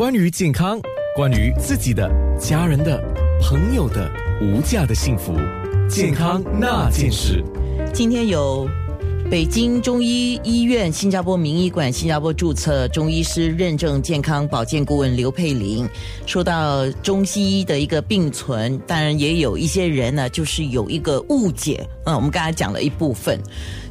关于健康，关于自己的、家人的、朋友的无价的幸福，健康那件事。今天有北京中医医院、新加坡名医馆、新加坡注册中医师认证健康保健顾问刘佩玲。说到中西医的一个并存，当然也有一些人呢，就是有一个误解。嗯，我们刚才讲了一部分，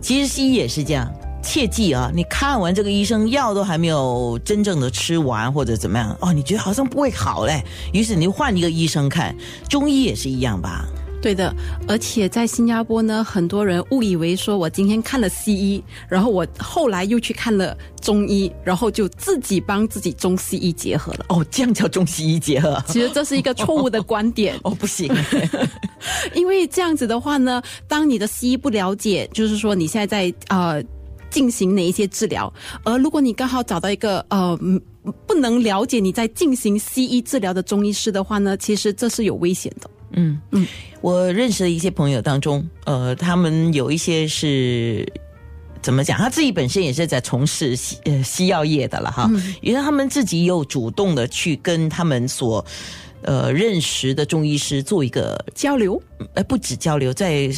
其实西医也是这样。切记啊！你看完这个医生，药都还没有真正的吃完或者怎么样哦，你觉得好像不会好嘞，于是你换一个医生看。中医也是一样吧？对的，而且在新加坡呢，很多人误以为说我今天看了西医，然后我后来又去看了中医，然后就自己帮自己中西医结合了。哦，这样叫中西医结合？其实这是一个错误的观点。哦，不行，因为这样子的话呢，当你的西医不了解，就是说你现在在呃。进行哪一些治疗？而如果你刚好找到一个呃不能了解你在进行西医治疗的中医师的话呢，其实这是有危险的。嗯嗯，我认识的一些朋友当中，呃，他们有一些是怎么讲？他自己本身也是在从事西呃西药业的了哈，因为他们自己又主动的去跟他们所呃认识的中医师做一个交流，呃，不止交流，在。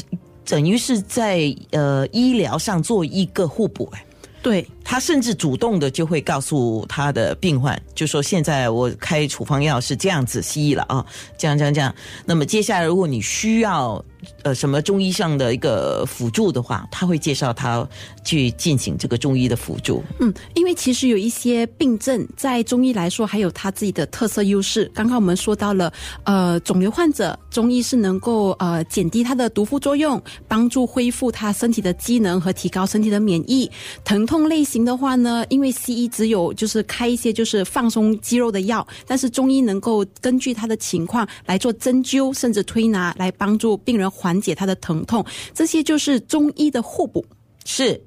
等于是在呃医疗上做一个互补，哎，对。他甚至主动的就会告诉他的病患，就说现在我开处方药是这样子西医了啊，这样这样这样，那么接下来如果你需要。呃，什么中医上的一个辅助的话，他会介绍他去进行这个中医的辅助。嗯，因为其实有一些病症在中医来说还有他自己的特色优势。刚刚我们说到了，呃，肿瘤患者中医是能够呃减低他的毒副作用，帮助恢复他身体的机能和提高身体的免疫。疼痛类型的话呢，因为西医只有就是开一些就是放松肌肉的药，但是中医能够根据他的情况来做针灸甚至推拿，来帮助病人。缓解他的疼痛，这些就是中医的互补。是，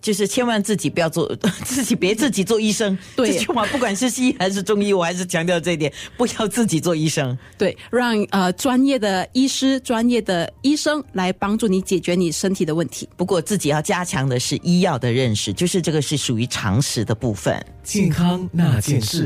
就是千万自己不要做，自己别自己做医生。对，这句话不管是西医还是中医，我还是强调这一点，不要自己做医生。对，让呃专业的医师、专业的医生来帮助你解决你身体的问题。不过自己要加强的是医药的认识，就是这个是属于常识的部分。健康那件事。